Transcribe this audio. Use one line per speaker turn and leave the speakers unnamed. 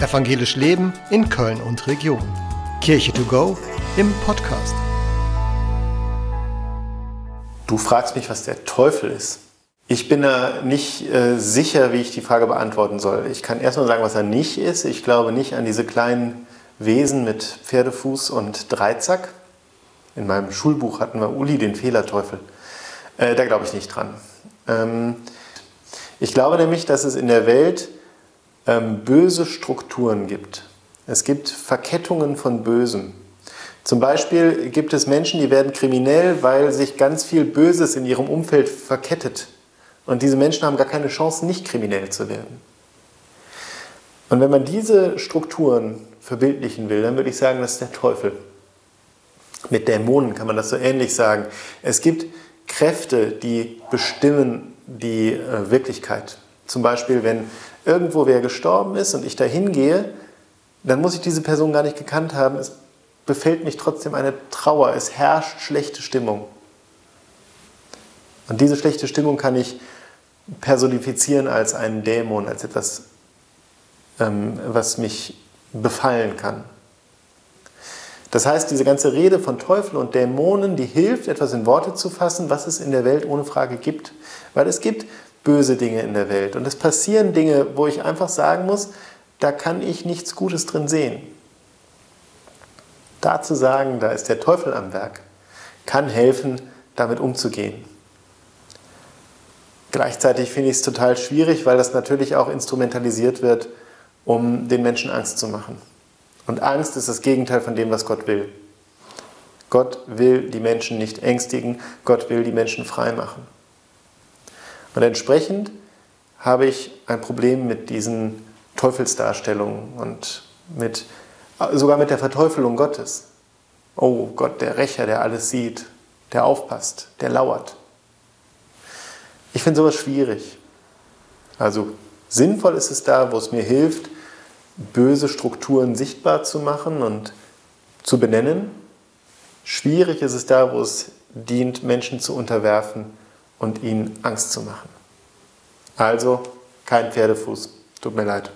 Evangelisch Leben in Köln und Region. Kirche to go im Podcast.
Du fragst mich, was der Teufel ist. Ich bin da nicht äh, sicher, wie ich die Frage beantworten soll. Ich kann erstmal sagen, was er nicht ist. Ich glaube nicht an diese kleinen Wesen mit Pferdefuß und Dreizack. In meinem Schulbuch hatten wir Uli, den Fehlerteufel. Äh, da glaube ich nicht dran. Ähm, ich glaube nämlich, dass es in der Welt böse Strukturen gibt. Es gibt Verkettungen von Bösem. Zum Beispiel gibt es Menschen, die werden kriminell, weil sich ganz viel Böses in ihrem Umfeld verkettet. Und diese Menschen haben gar keine Chance, nicht kriminell zu werden. Und wenn man diese Strukturen verbildlichen will, dann würde ich sagen, das ist der Teufel. Mit Dämonen kann man das so ähnlich sagen. Es gibt Kräfte, die bestimmen die äh, Wirklichkeit. Zum Beispiel, wenn irgendwo wer gestorben ist und ich da hingehe, dann muss ich diese Person gar nicht gekannt haben. Es befällt mich trotzdem eine Trauer. Es herrscht schlechte Stimmung. Und diese schlechte Stimmung kann ich personifizieren als einen Dämon, als etwas, ähm, was mich befallen kann. Das heißt, diese ganze Rede von Teufel und Dämonen, die hilft, etwas in Worte zu fassen, was es in der Welt ohne Frage gibt. Weil es gibt böse Dinge in der Welt. Und es passieren Dinge, wo ich einfach sagen muss, da kann ich nichts Gutes drin sehen. Da zu sagen, da ist der Teufel am Werk, kann helfen, damit umzugehen. Gleichzeitig finde ich es total schwierig, weil das natürlich auch instrumentalisiert wird, um den Menschen Angst zu machen. Und Angst ist das Gegenteil von dem, was Gott will. Gott will die Menschen nicht ängstigen, Gott will die Menschen frei machen. Und entsprechend habe ich ein Problem mit diesen Teufelsdarstellungen und mit, sogar mit der Verteufelung Gottes. Oh Gott, der Rächer, der alles sieht, der aufpasst, der lauert. Ich finde sowas schwierig. Also sinnvoll ist es da, wo es mir hilft, böse Strukturen sichtbar zu machen und zu benennen. Schwierig ist es da, wo es dient, Menschen zu unterwerfen und ihnen Angst zu machen. Also kein Pferdefuß. Tut mir leid.